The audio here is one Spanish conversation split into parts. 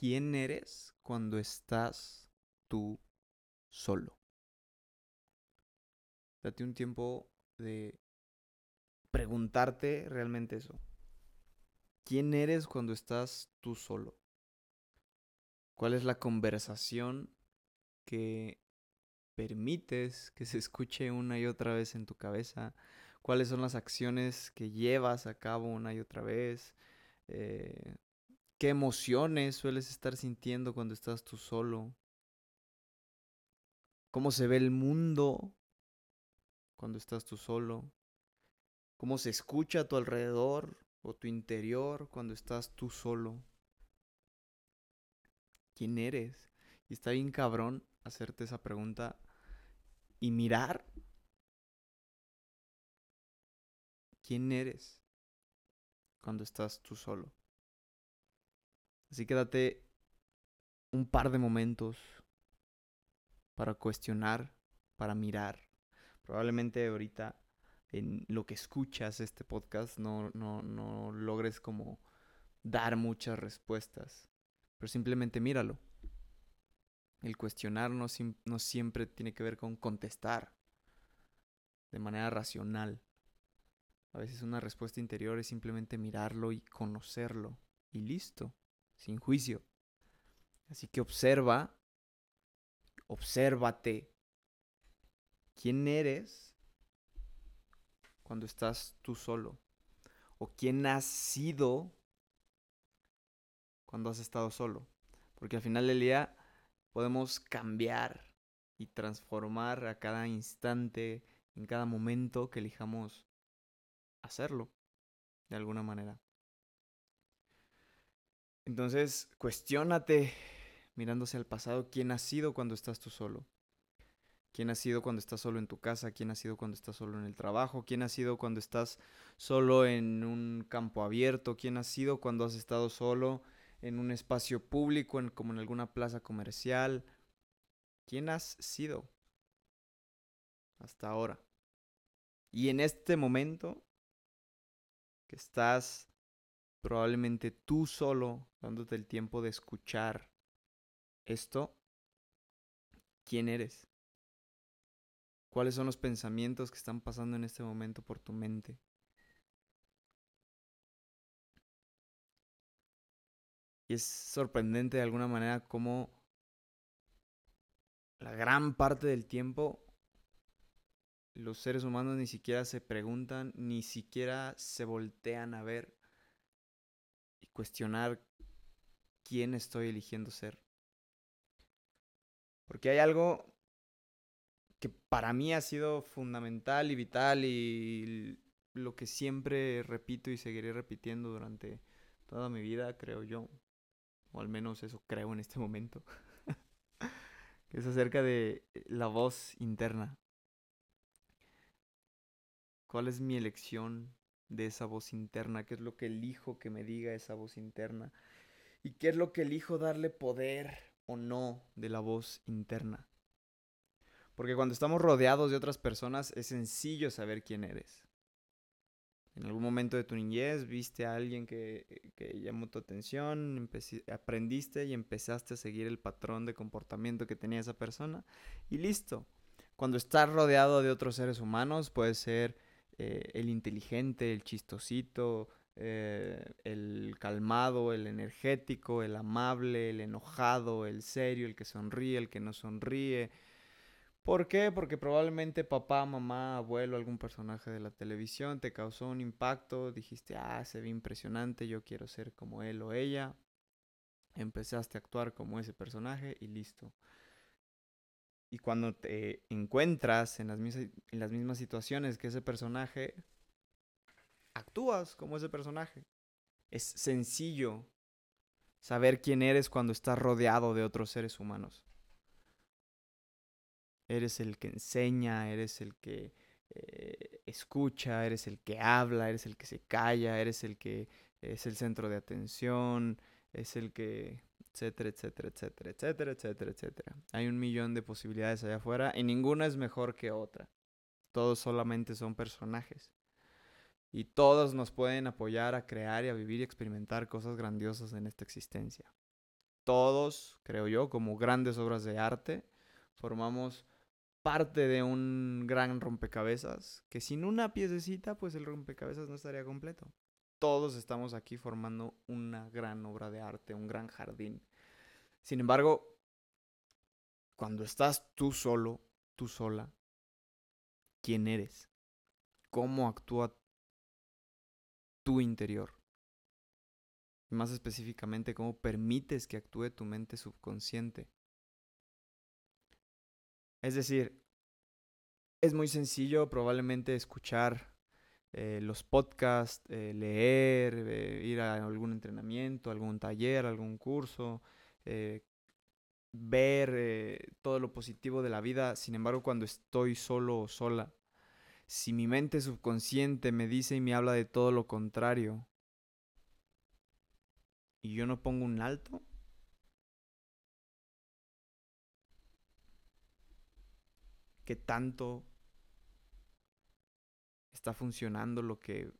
¿Quién eres cuando estás tú solo? Date un tiempo de preguntarte realmente eso. ¿Quién eres cuando estás tú solo? ¿Cuál es la conversación que permites que se escuche una y otra vez en tu cabeza? ¿Cuáles son las acciones que llevas a cabo una y otra vez? Eh, ¿Qué emociones sueles estar sintiendo cuando estás tú solo? ¿Cómo se ve el mundo cuando estás tú solo? ¿Cómo se escucha a tu alrededor o tu interior cuando estás tú solo? ¿Quién eres? Y está bien cabrón hacerte esa pregunta y mirar quién eres cuando estás tú solo. Así que date un par de momentos para cuestionar, para mirar. Probablemente ahorita en lo que escuchas este podcast no, no, no logres como dar muchas respuestas, pero simplemente míralo. El cuestionar no, no siempre tiene que ver con contestar de manera racional. A veces una respuesta interior es simplemente mirarlo y conocerlo y listo sin juicio. Así que observa, obsérvate. ¿Quién eres cuando estás tú solo? ¿O quién has sido cuando has estado solo? Porque al final del día podemos cambiar y transformar a cada instante, en cada momento que elijamos hacerlo, de alguna manera. Entonces, cuestiónate mirándose al pasado, quién has sido cuando estás tú solo. ¿Quién has sido cuando estás solo en tu casa? ¿Quién has sido cuando estás solo en el trabajo? ¿Quién has sido cuando estás solo en un campo abierto? ¿Quién has sido cuando has estado solo en un espacio público, como en alguna plaza comercial? ¿Quién has sido hasta ahora? Y en este momento que estás probablemente tú solo, dándote el tiempo de escuchar esto, ¿quién eres? ¿Cuáles son los pensamientos que están pasando en este momento por tu mente? Y es sorprendente de alguna manera cómo la gran parte del tiempo los seres humanos ni siquiera se preguntan, ni siquiera se voltean a ver cuestionar quién estoy eligiendo ser. Porque hay algo que para mí ha sido fundamental y vital y lo que siempre repito y seguiré repitiendo durante toda mi vida, creo yo. O al menos eso creo en este momento. que es acerca de la voz interna. ¿Cuál es mi elección de esa voz interna, qué es lo que elijo que me diga esa voz interna y qué es lo que elijo darle poder o no de la voz interna. Porque cuando estamos rodeados de otras personas es sencillo saber quién eres. En algún momento de tu niñez viste a alguien que, que llamó tu atención, aprendiste y empezaste a seguir el patrón de comportamiento que tenía esa persona y listo. Cuando estás rodeado de otros seres humanos, puede ser eh, el inteligente, el chistosito, eh, el calmado, el energético, el amable, el enojado, el serio, el que sonríe, el que no sonríe. ¿Por qué? Porque probablemente papá, mamá, abuelo, algún personaje de la televisión te causó un impacto, dijiste, ah, se ve impresionante, yo quiero ser como él o ella. Empezaste a actuar como ese personaje y listo. Y cuando te encuentras en las, mismas, en las mismas situaciones que ese personaje, actúas como ese personaje. Es sencillo saber quién eres cuando estás rodeado de otros seres humanos. Eres el que enseña, eres el que eh, escucha, eres el que habla, eres el que se calla, eres el que es el centro de atención, es el que etcétera, etcétera, etcétera, etcétera, etcétera, etcétera. Hay un millón de posibilidades allá afuera y ninguna es mejor que otra. Todos solamente son personajes. Y todos nos pueden apoyar a crear y a vivir y experimentar cosas grandiosas en esta existencia. todos, creo yo, como grandes obras de arte, formamos parte de un gran rompecabezas, que sin una piececita, pues el rompecabezas no estaría completo. Todos estamos aquí formando una gran obra de arte, un gran jardín. Sin embargo, cuando estás tú solo, tú sola, ¿quién eres? ¿Cómo actúa tu interior? Más específicamente, ¿cómo permites que actúe tu mente subconsciente? Es decir, es muy sencillo probablemente escuchar eh, los podcasts, eh, leer, eh, ir a algún entrenamiento, algún taller, algún curso, ver todo lo positivo de la vida. Sin embargo, cuando estoy solo o sola, si mi mente subconsciente me dice y me habla de todo lo contrario, y yo no pongo un alto, ¿qué tanto está funcionando lo que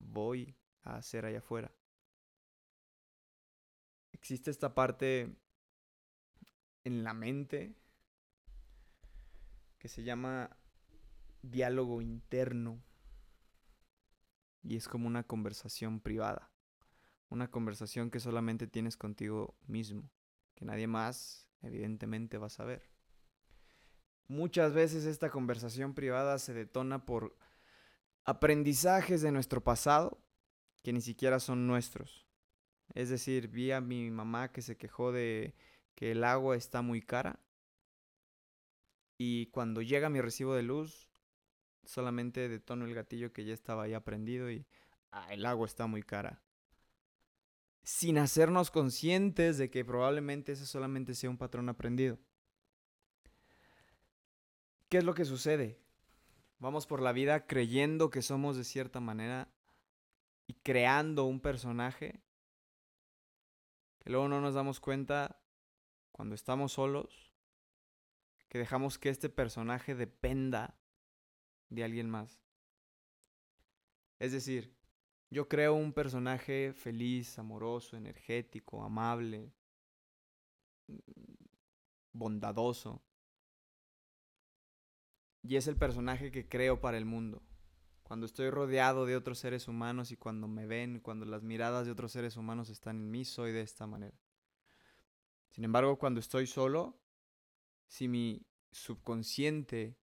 voy a hacer allá afuera? Existe esta parte en la mente que se llama diálogo interno y es como una conversación privada, una conversación que solamente tienes contigo mismo, que nadie más evidentemente va a saber. Muchas veces esta conversación privada se detona por aprendizajes de nuestro pasado que ni siquiera son nuestros. Es decir, vi a mi mamá que se quejó de que el agua está muy cara y cuando llega mi recibo de luz solamente detono el gatillo que ya estaba ahí aprendido y ah, el agua está muy cara. Sin hacernos conscientes de que probablemente ese solamente sea un patrón aprendido. ¿Qué es lo que sucede? Vamos por la vida creyendo que somos de cierta manera y creando un personaje luego no nos damos cuenta cuando estamos solos, que dejamos que este personaje dependa de alguien más. Es decir, yo creo un personaje feliz, amoroso, energético, amable, bondadoso. Y es el personaje que creo para el mundo. Cuando estoy rodeado de otros seres humanos y cuando me ven, cuando las miradas de otros seres humanos están en mí, soy de esta manera. Sin embargo, cuando estoy solo, si mi subconsciente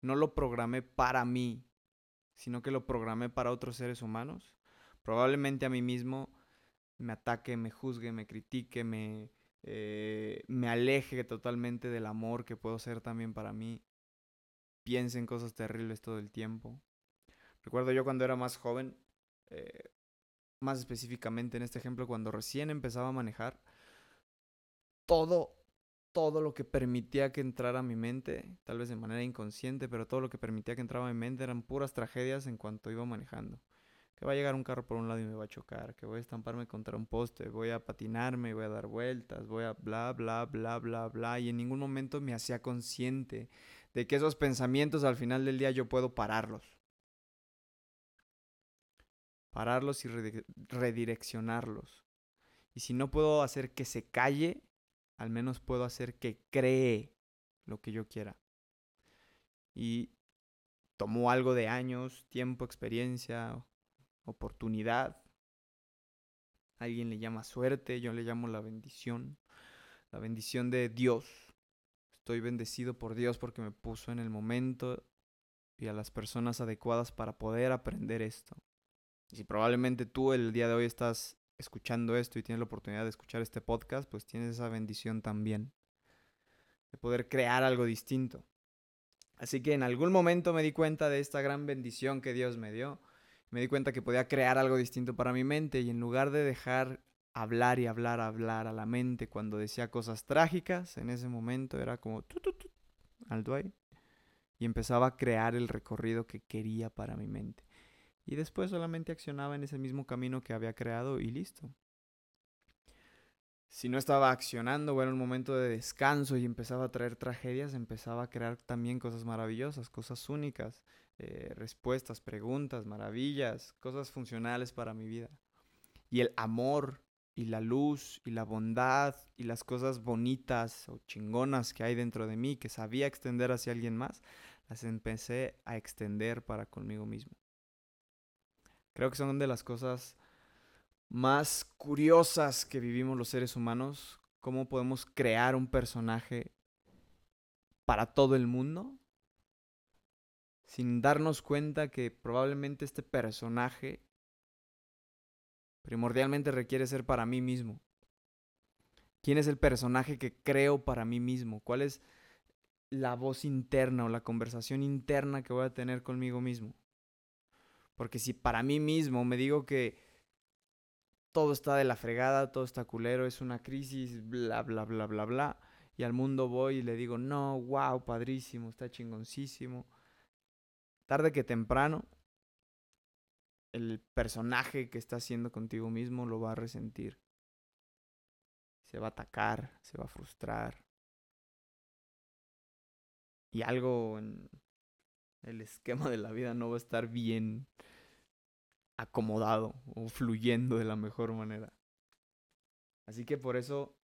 no lo programé para mí, sino que lo programé para otros seres humanos, probablemente a mí mismo me ataque, me juzgue, me critique, me, eh, me aleje totalmente del amor que puedo ser también para mí, piense en cosas terribles todo el tiempo. Recuerdo yo cuando era más joven, eh, más específicamente en este ejemplo, cuando recién empezaba a manejar, todo todo lo que permitía que entrara a mi mente, tal vez de manera inconsciente, pero todo lo que permitía que entrara a mi mente eran puras tragedias en cuanto iba manejando. Que va a llegar un carro por un lado y me va a chocar, que voy a estamparme contra un poste, voy a patinarme, voy a dar vueltas, voy a bla, bla, bla, bla, bla. Y en ningún momento me hacía consciente de que esos pensamientos al final del día yo puedo pararlos. Pararlos y redireccionarlos. Y si no puedo hacer que se calle, al menos puedo hacer que cree lo que yo quiera. Y tomó algo de años, tiempo, experiencia, oportunidad. Alguien le llama suerte, yo le llamo la bendición. La bendición de Dios. Estoy bendecido por Dios porque me puso en el momento y a las personas adecuadas para poder aprender esto. Y si probablemente tú el día de hoy estás escuchando esto y tienes la oportunidad de escuchar este podcast, pues tienes esa bendición también de poder crear algo distinto. Así que en algún momento me di cuenta de esta gran bendición que Dios me dio. Me di cuenta que podía crear algo distinto para mi mente y en lugar de dejar hablar y hablar, hablar a la mente cuando decía cosas trágicas, en ese momento era como alto ahí y empezaba a crear el recorrido que quería para mi mente y después solamente accionaba en ese mismo camino que había creado y listo. Si no estaba accionando o era un momento de descanso y empezaba a traer tragedias, empezaba a crear también cosas maravillosas, cosas únicas, eh, respuestas, preguntas, maravillas, cosas funcionales para mi vida. Y el amor y la luz y la bondad y las cosas bonitas o chingonas que hay dentro de mí que sabía extender hacia alguien más, las empecé a extender para conmigo mismo. Creo que son de las cosas más curiosas que vivimos los seres humanos, cómo podemos crear un personaje para todo el mundo sin darnos cuenta que probablemente este personaje primordialmente requiere ser para mí mismo. ¿Quién es el personaje que creo para mí mismo? ¿Cuál es la voz interna o la conversación interna que voy a tener conmigo mismo? Porque si para mí mismo me digo que todo está de la fregada, todo está culero, es una crisis, bla, bla, bla, bla, bla, y al mundo voy y le digo, no, wow, padrísimo, está chingoncísimo. Tarde que temprano el personaje que está haciendo contigo mismo lo va a resentir. Se va a atacar, se va a frustrar. Y algo en el esquema de la vida no va a estar bien acomodado o fluyendo de la mejor manera. Así que por eso,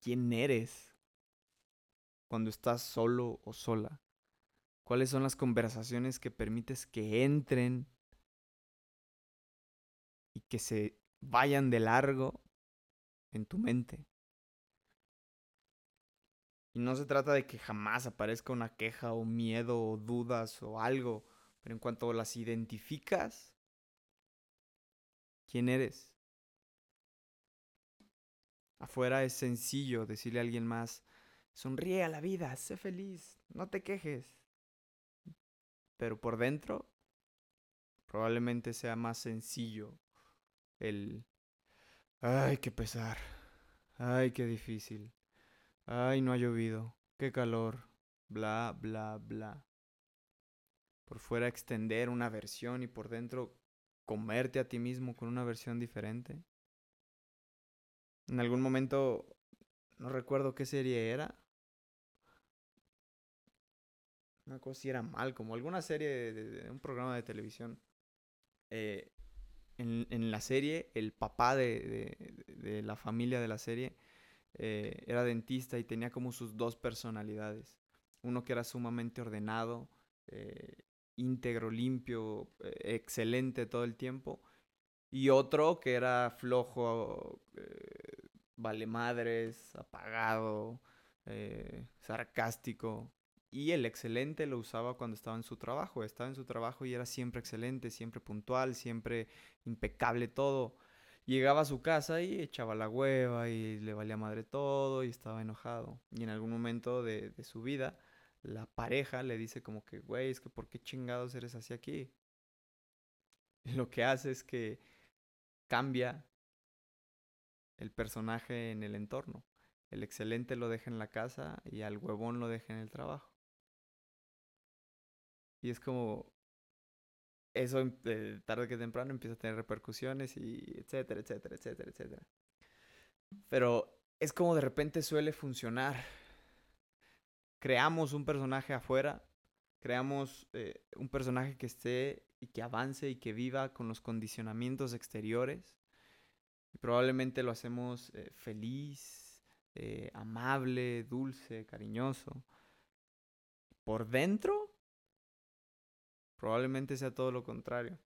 ¿quién eres cuando estás solo o sola? ¿Cuáles son las conversaciones que permites que entren y que se vayan de largo en tu mente. Y no se trata de que jamás aparezca una queja o miedo o dudas o algo, pero en cuanto las identificas, ¿quién eres? Afuera es sencillo decirle a alguien más, sonríe a la vida, sé feliz, no te quejes. Pero por dentro, probablemente sea más sencillo el, ay, qué pesar, ay, qué difícil, ay, no ha llovido, qué calor, bla, bla, bla. Por fuera extender una versión y por dentro comerte a ti mismo con una versión diferente. En algún momento, no recuerdo qué serie era. Una cosa si era mal, como alguna serie de, un programa de televisión. Eh, en, la serie, el papá de, la familia de la serie eh, era dentista y tenía como sus dos personalidades. Uno que era sumamente ordenado, eh, íntegro, limpio, eh, excelente todo el tiempo. Y otro que era flojo, vale madres, apagado, sarcástico. Y el excelente lo usaba cuando estaba en su trabajo. Estaba en su trabajo y era siempre excelente, siempre puntual, siempre impecable todo. Llegaba a su casa y echaba la hueva y le valía madre todo y estaba enojado. Y en algún momento de su vida, la pareja le dice como que, güey, es que ¿por qué chingados eres así aquí? Lo que hace es que cambia el personaje en el entorno. El excelente lo deja en la casa y al huevón lo deja en el trabajo. Y es como, eso eh, tarde que temprano empieza a tener repercusiones y etcétera, etcétera, etcétera, etcétera. Pero es como de repente suele funcionar. Creamos un personaje afuera, creamos eh, un personaje que esté y que avance y que viva con los condicionamientos exteriores. Probablemente lo hacemos eh, feliz, amable, dulce, cariñoso. Por dentro Probablemente sea todo lo contrario.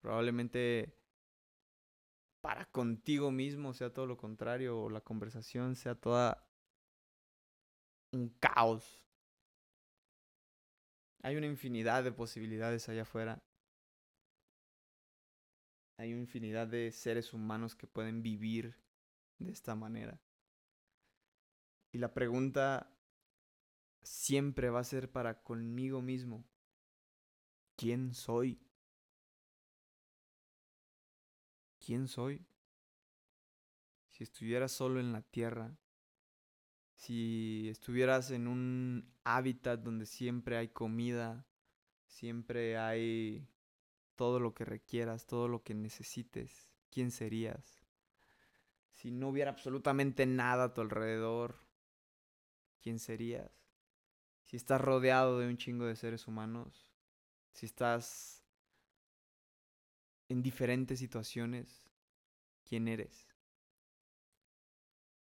Probablemente para contigo mismo sea todo lo contrario o la conversación sea toda un caos. Hay una infinidad de posibilidades allá afuera. Hay una infinidad de seres humanos que pueden vivir de esta manera. Y la pregunta siempre va a ser para conmigo mismo quién soy. ¿Quién soy? Si estuvieras solo en la tierra, si estuvieras en un hábitat donde siempre hay comida, siempre hay todo lo que requieras, todo lo que necesites, ¿quién serías? Si no hubiera absolutamente nada a tu alrededor, ¿quién serías? Si estás rodeado de un chingo de seres humanos, si estás en diferentes situaciones, quién eres.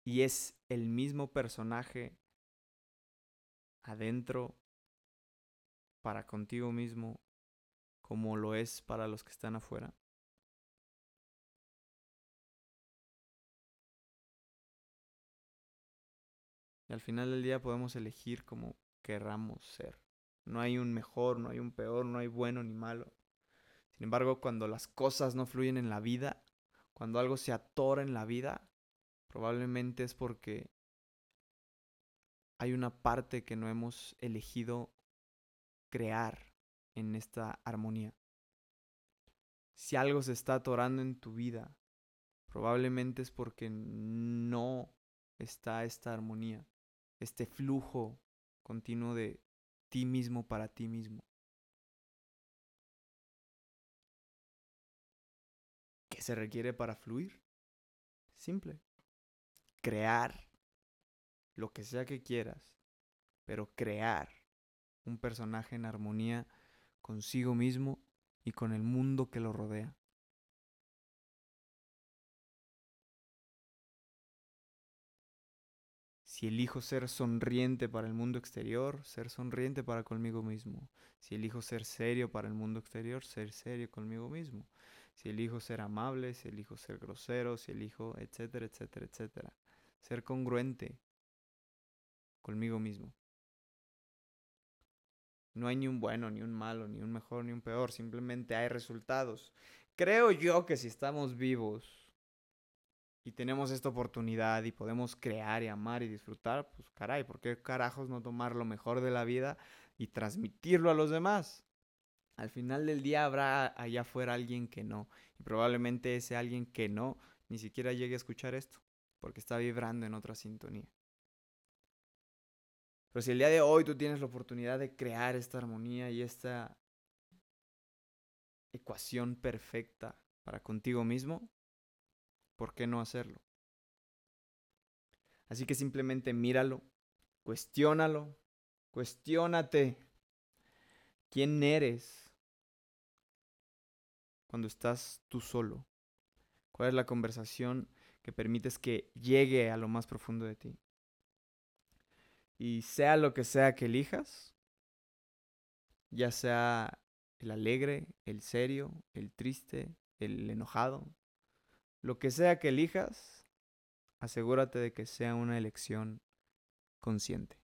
Y es el mismo personaje adentro para contigo mismo como lo es para los que están afuera. Y al final del día podemos elegir como querramos ser. No hay un mejor, no hay un peor, no hay bueno ni malo. Sin embargo, cuando las cosas no fluyen en la vida, cuando algo se atora en la vida, probablemente es porque hay una parte que no hemos elegido crear en esta armonía. Si algo se está atorando en tu vida, probablemente es porque no está esta armonía, este flujo continuo de ti mismo para ti mismo. ¿Qué se requiere para fluir? Simple. Crear lo que sea que quieras, pero crear un personaje en armonía consigo mismo y con el mundo que lo rodea. Si elijo ser sonriente para el mundo exterior, ser sonriente para conmigo mismo. Si elijo ser serio para el mundo exterior, ser serio conmigo mismo. Si elijo ser amable, si elijo ser grosero, si elijo, etcétera, etcétera, etcétera. Ser congruente conmigo mismo. No hay ni un bueno, ni un malo, ni un mejor, ni un peor. Simplemente hay resultados. Creo yo que si estamos vivos y tenemos esta oportunidad y podemos crear y amar y disfrutar, pues caray, ¿por qué carajos no tomar lo mejor de la vida y transmitirlo a los demás? Al final del día habrá allá afuera alguien que no. Y probablemente ese alguien que no ni siquiera llegue a escuchar esto, porque está vibrando en otra sintonía. Pero si el día de hoy tú tienes la oportunidad de crear esta armonía y esta ecuación perfecta para contigo mismo, ¿por qué no hacerlo? Así que simplemente míralo, cuestiónalo, cuestiónate quién eres cuando estás tú solo. ¿Cuál es la conversación que permites que llegue a lo más profundo de ti? Y sea lo que sea que elijas, ya sea el alegre, el serio, el triste, el enojado, lo que sea que elijas, asegúrate de que sea una elección consciente.